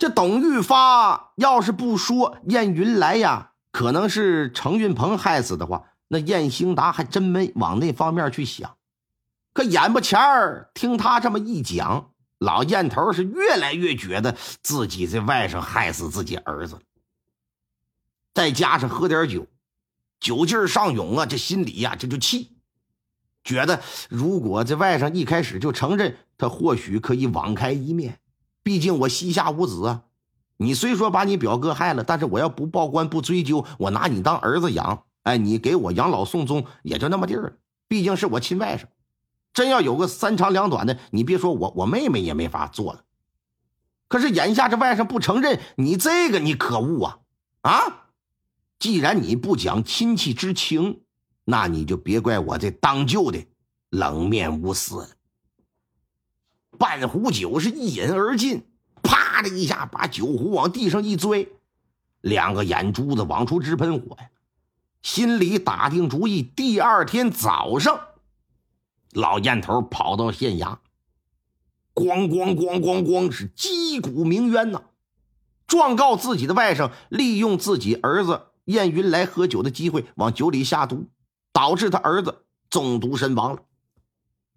这董玉发要是不说燕云来呀，可能是程运鹏害死的话，那燕兴达还真没往那方面去想。可眼巴前儿听他这么一讲，老燕头是越来越觉得自己这外甥害死自己儿子，再加上喝点酒，酒劲儿上涌啊，这心里呀这就气，觉得如果这外甥一开始就承认，他或许可以网开一面。毕竟我膝下无子啊，你虽说把你表哥害了，但是我要不报官不追究，我拿你当儿子养，哎，你给我养老送终也就那么地儿了。毕竟是我亲外甥，真要有个三长两短的，你别说我，我妹妹也没法做了。可是眼下这外甥不承认，你这个你可恶啊！啊，既然你不讲亲戚之情，那你就别怪我这当舅的冷面无私。半壶酒是一饮而尽，啪的一下把酒壶往地上一摔，两个眼珠子往出直喷火呀！心里打定主意，第二天早上，老燕头跑到县衙，咣咣咣咣咣是击鼓鸣冤呐，状告自己的外甥利用自己儿子燕云来喝酒的机会往酒里下毒，导致他儿子中毒身亡了。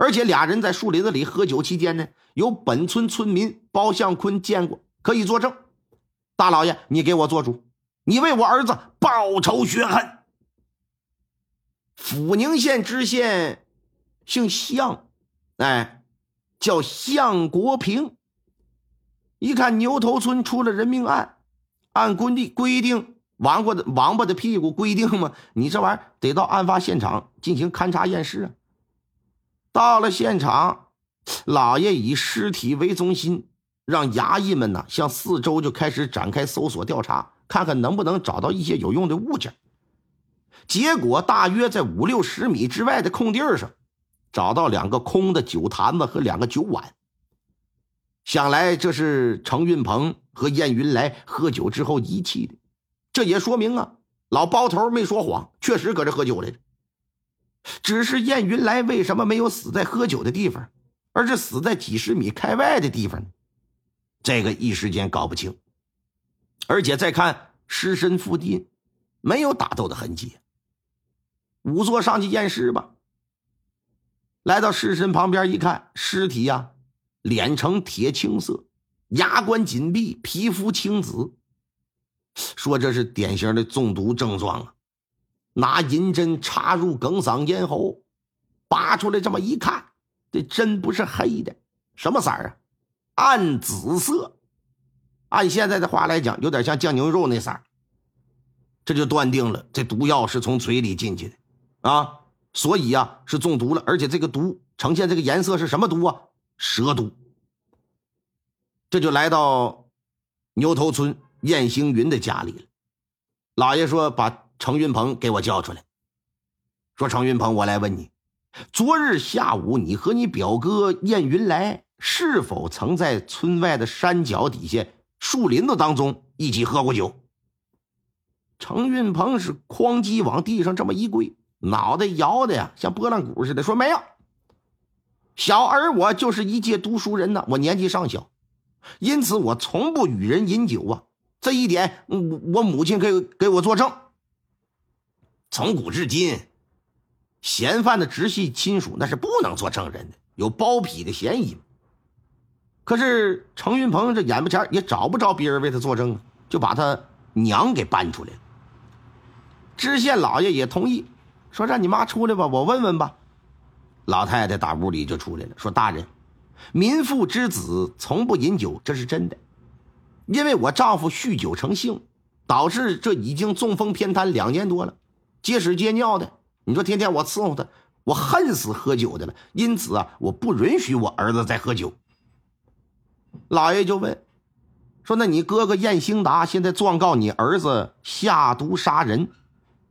而且俩人在树林子里喝酒期间呢，有本村村民包向坤见过，可以作证。大老爷，你给我做主，你为我儿子报仇雪恨。阜宁县知县姓向，哎，叫向国平。一看牛头村出了人命案，按规定规定，王八的王八的屁股规定嘛，你这玩意儿得到案发现场进行勘查验尸啊。到了现场，老爷以尸体为中心，让衙役们呢向四周就开始展开搜索调查，看看能不能找到一些有用的物件。结果大约在五六十米之外的空地上，找到两个空的酒坛子和两个酒碗。想来这是程运鹏和燕云来喝酒之后遗弃的，这也说明啊，老包头没说谎，确实搁这喝酒来着。只是燕云来为什么没有死在喝酒的地方，而是死在几十米开外的地方呢？这个一时间搞不清。而且再看尸身附近，没有打斗的痕迹。仵作上去验尸吧。来到尸身旁边一看，尸体呀，脸呈铁青色，牙关紧闭，皮肤青紫，说这是典型的中毒症状啊。拿银针插入哽嗓咽喉，拔出来这么一看，这针不是黑的，什么色儿啊？暗紫色。按现在的话来讲，有点像酱牛肉那色儿。这就断定了这毒药是从嘴里进去的啊，所以呀是中毒了。而且这个毒呈现这个颜色是什么毒啊？蛇毒。这就来到牛头村燕星云的家里了。老爷说把。程云鹏给我叫出来，说：“程云鹏，我来问你，昨日下午你和你表哥燕云来是否曾在村外的山脚底下树林子当中一起喝过酒？”程云鹏是哐叽往地上这么一跪，脑袋摇的呀像拨浪鼓似的，说：“没有。小儿我就是一介读书人呢，我年纪尚小，因此我从不与人饮酒啊。这一点，我我母亲给给我作证。”从古至今，嫌犯的直系亲属那是不能做证人的，有包庇的嫌疑。可是程云鹏这眼巴前也找不着别人为他作证，就把他娘给搬出来了。知县老爷也同意，说让你妈出来吧，我问问吧。老太太打屋里就出来了，说：“大人，民妇之子从不饮酒，这是真的。因为我丈夫酗酒成性，导致这已经中风偏瘫两年多了。”接屎接尿的，你说天天我伺候他，我恨死喝酒的了。因此啊，我不允许我儿子再喝酒。老爷就问：“说：“那你哥哥燕兴达现在状告你儿子下毒杀人，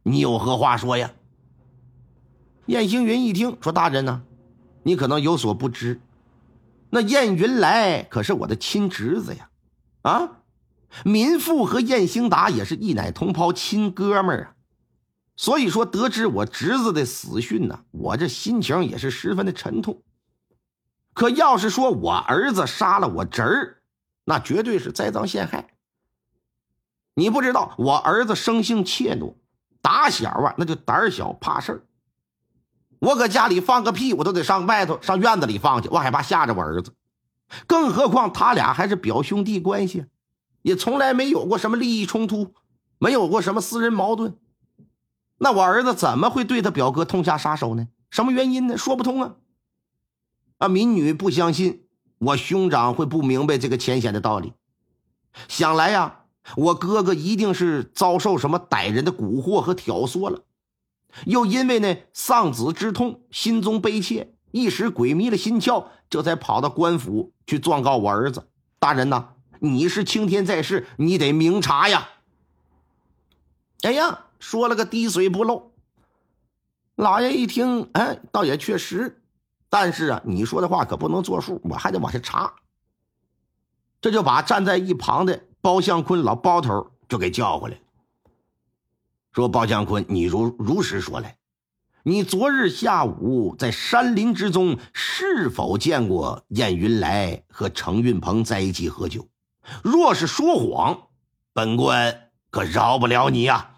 你有何话说呀？”燕星云一听说：“大人呢，你可能有所不知，那燕云来可是我的亲侄子呀，啊，民富和燕兴达也是一奶同胞亲哥们儿啊，所以说得知我侄子的死讯呢，我这心情也是十分的沉痛。可要是说我儿子杀了我侄儿，那绝对是栽赃陷害。你不知道，我儿子生性怯懦，打小啊那就胆小怕事儿。”我搁家里放个屁，我都得上外头上院子里放去，我害怕吓着我儿子。更何况他俩还是表兄弟关系，也从来没有过什么利益冲突，没有过什么私人矛盾。那我儿子怎么会对他表哥痛下杀手呢？什么原因呢？说不通啊！啊，民女不相信我兄长会不明白这个浅显的道理。想来呀，我哥哥一定是遭受什么歹人的蛊惑和挑唆了。又因为呢丧子之痛，心中悲切，一时鬼迷了心窍，这才跑到官府去状告我儿子。大人呐，你是青天在世，你得明察呀！哎呀，说了个滴水不漏。老爷一听，哎，倒也确实，但是啊，你说的话可不能作数，我还得往下查。这就把站在一旁的包相坤老包头就给叫过来。说包江坤，你如如实说来，你昨日下午在山林之中是否见过燕云来和程运鹏在一起喝酒？若是说谎，本官可饶不了你呀！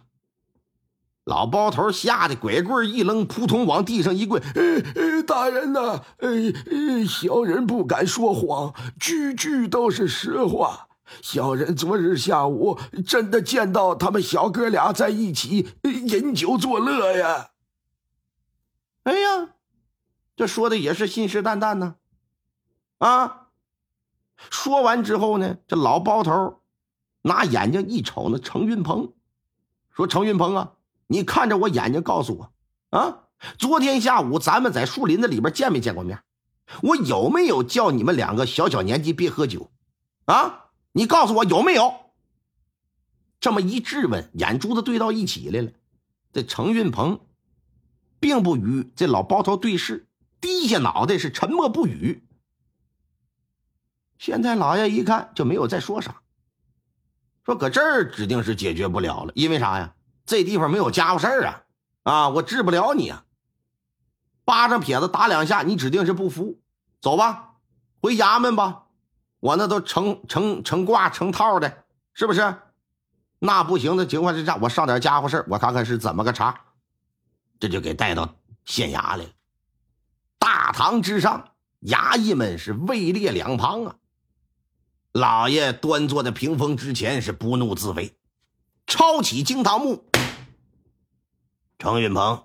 老包头吓得拐棍一扔，扑通往地上一跪：“呃呃，大人呐，呃，小人不敢说谎，句句都是实话。”小人昨日下午真的见到他们小哥俩在一起饮酒作乐呀！哎呀，这说的也是信誓旦旦呢。啊，说完之后呢，这老包头拿眼睛一瞅那程运鹏，说：“程运鹏啊，你看着我眼睛告诉我啊，昨天下午咱们在树林子里边见没见过面？我有没有叫你们两个小小年纪别喝酒？啊？”你告诉我有没有？这么一质问，眼珠子对到一起来了。这程运鹏并不与这老包头对视，低下脑袋是沉默不语。县太老爷一看就没有再说啥，说搁这儿指定是解决不了了，因为啥呀？这地方没有家伙事儿啊！啊，我治不了你啊！巴掌撇子打两下，你指定是不服。走吧，回衙门吧。我那都成成成挂成套的，是不是？那不行的情况之下，我上点家伙事我看看是怎么个茬。这就给带到县衙来了。大堂之上，衙役们是位列两旁啊。老爷端坐在屏风之前，是不怒自威，抄起惊堂木。程云鹏，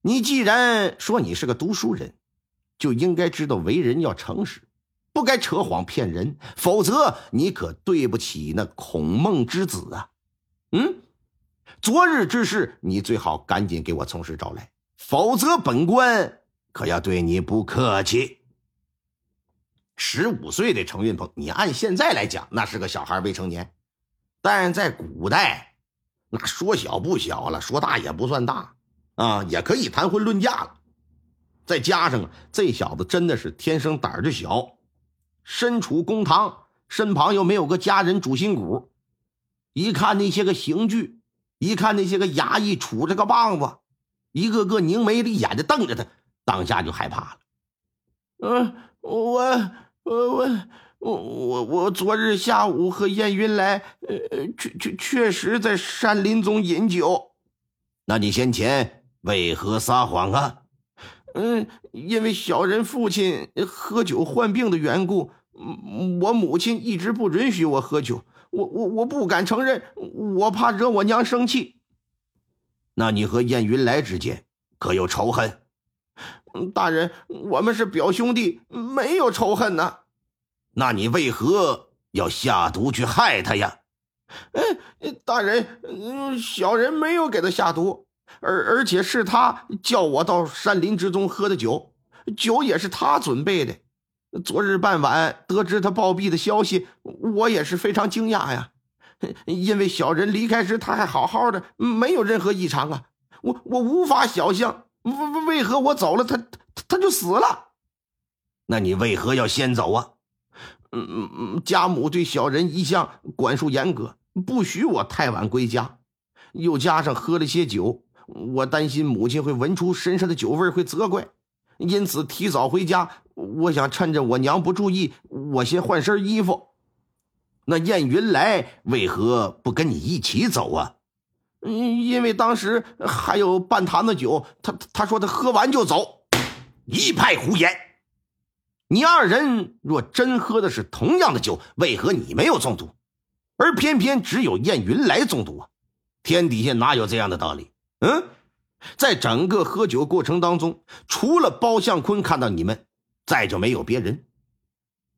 你既然说你是个读书人，就应该知道为人要诚实。不该扯谎骗人，否则你可对不起那孔孟之子啊！嗯，昨日之事，你最好赶紧给我从实招来，否则本官可要对你不客气。十五岁的程运鹏，你按现在来讲，那是个小孩，未成年；但在古代，那说小不小了，说大也不算大啊，也可以谈婚论嫁了。再加上，这小子真的是天生胆儿就小。身处公堂，身旁又没有个家人主心骨，一看那些个刑具，一看那些个衙役杵着个棒子，一个个凝眉立眼的瞪着他，当下就害怕了。嗯，我我我我我我昨日下午和燕云来，呃，确确确实在山林中饮酒。那你先前为何撒谎啊？嗯，因为小人父亲喝酒患病的缘故。我母亲一直不允许我喝酒，我我我不敢承认，我怕惹我娘生气。那你和燕云来之间可有仇恨？大人，我们是表兄弟，没有仇恨呢。那你为何要下毒去害他呀？哎，大人，小人没有给他下毒，而而且是他叫我到山林之中喝的酒，酒也是他准备的。昨日傍晚得知他暴毙的消息，我也是非常惊讶呀。因为小人离开时他还好好的，没有任何异常啊。我我无法想象，为为何我走了他他就死了？那你为何要先走啊？嗯嗯嗯，家母对小人一向管束严格，不许我太晚归家。又加上喝了些酒，我担心母亲会闻出身上的酒味会责怪，因此提早回家。我想趁着我娘不注意，我先换身衣服。那燕云来为何不跟你一起走啊？嗯，因为当时还有半坛子酒，他他说他喝完就走，一派胡言。你二人若真喝的是同样的酒，为何你没有中毒，而偏偏只有燕云来中毒啊？天底下哪有这样的道理？嗯，在整个喝酒过程当中，除了包相坤看到你们，再就没有别人。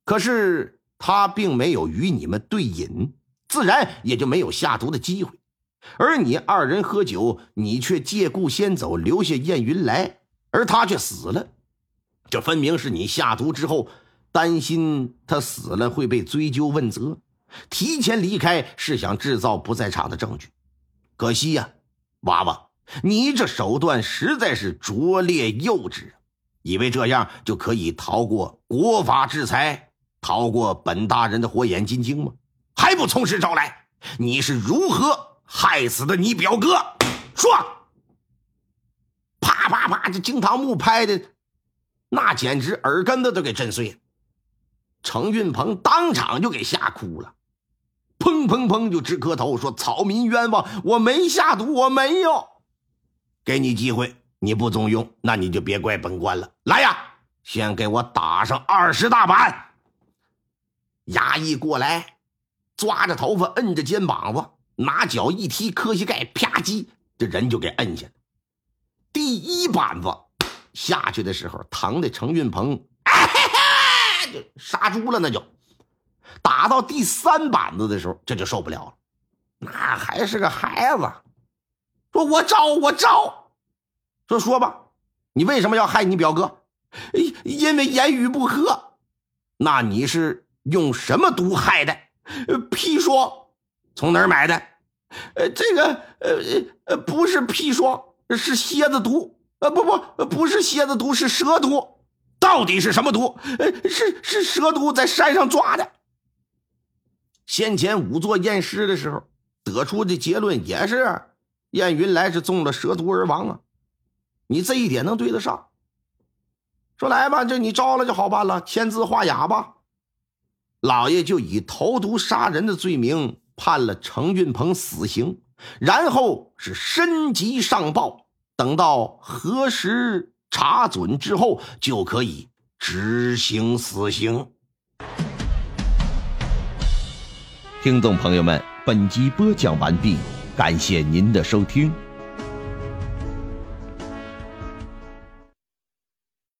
可是他并没有与你们对饮，自然也就没有下毒的机会。而你二人喝酒，你却借故先走，留下燕云来，而他却死了。这分明是你下毒之后，担心他死了会被追究问责，提前离开是想制造不在场的证据。可惜呀，娃娃，你这手段实在是拙劣幼稚，以为这样就可以逃过国法制裁，逃过本大人的火眼金睛吗？还不从实招来？你是如何害死的你表哥？说！啪啪啪，这惊堂木拍的。那简直耳根子都给震碎了，程运鹏当场就给吓哭了，砰砰砰就直磕头说：“草民冤枉，我没下毒，我没有。给你机会，你不中用，那你就别怪本官了。来呀，先给我打上二十大板。”衙役过来，抓着头发，摁着肩膀子，拿脚一踢磕膝盖，啪叽，这人就给摁下了。第一板子。下去的时候，疼的程运鹏就杀猪了，那就打到第三板子的时候，这就受不了了。那还是个孩子，说我招我招，说说吧，你为什么要害你表哥？因为言语不合。那你是用什么毒害的？砒霜，从哪儿买的？呃，这个呃呃不是砒霜，是蝎子毒。呃不不不是蝎子毒是蛇毒，到底是什么毒？呃是是蛇毒在山上抓的。先前仵作验尸的时候得出的结论也是燕云来是中了蛇毒而亡啊。你这一点能对得上？说来吧，这你招了就好办了，签字画押吧。老爷就以投毒杀人的罪名判了程运鹏死刑，然后是申级上报。等到核实查准之后，就可以执行死刑。听众朋友们，本集播讲完毕，感谢您的收听。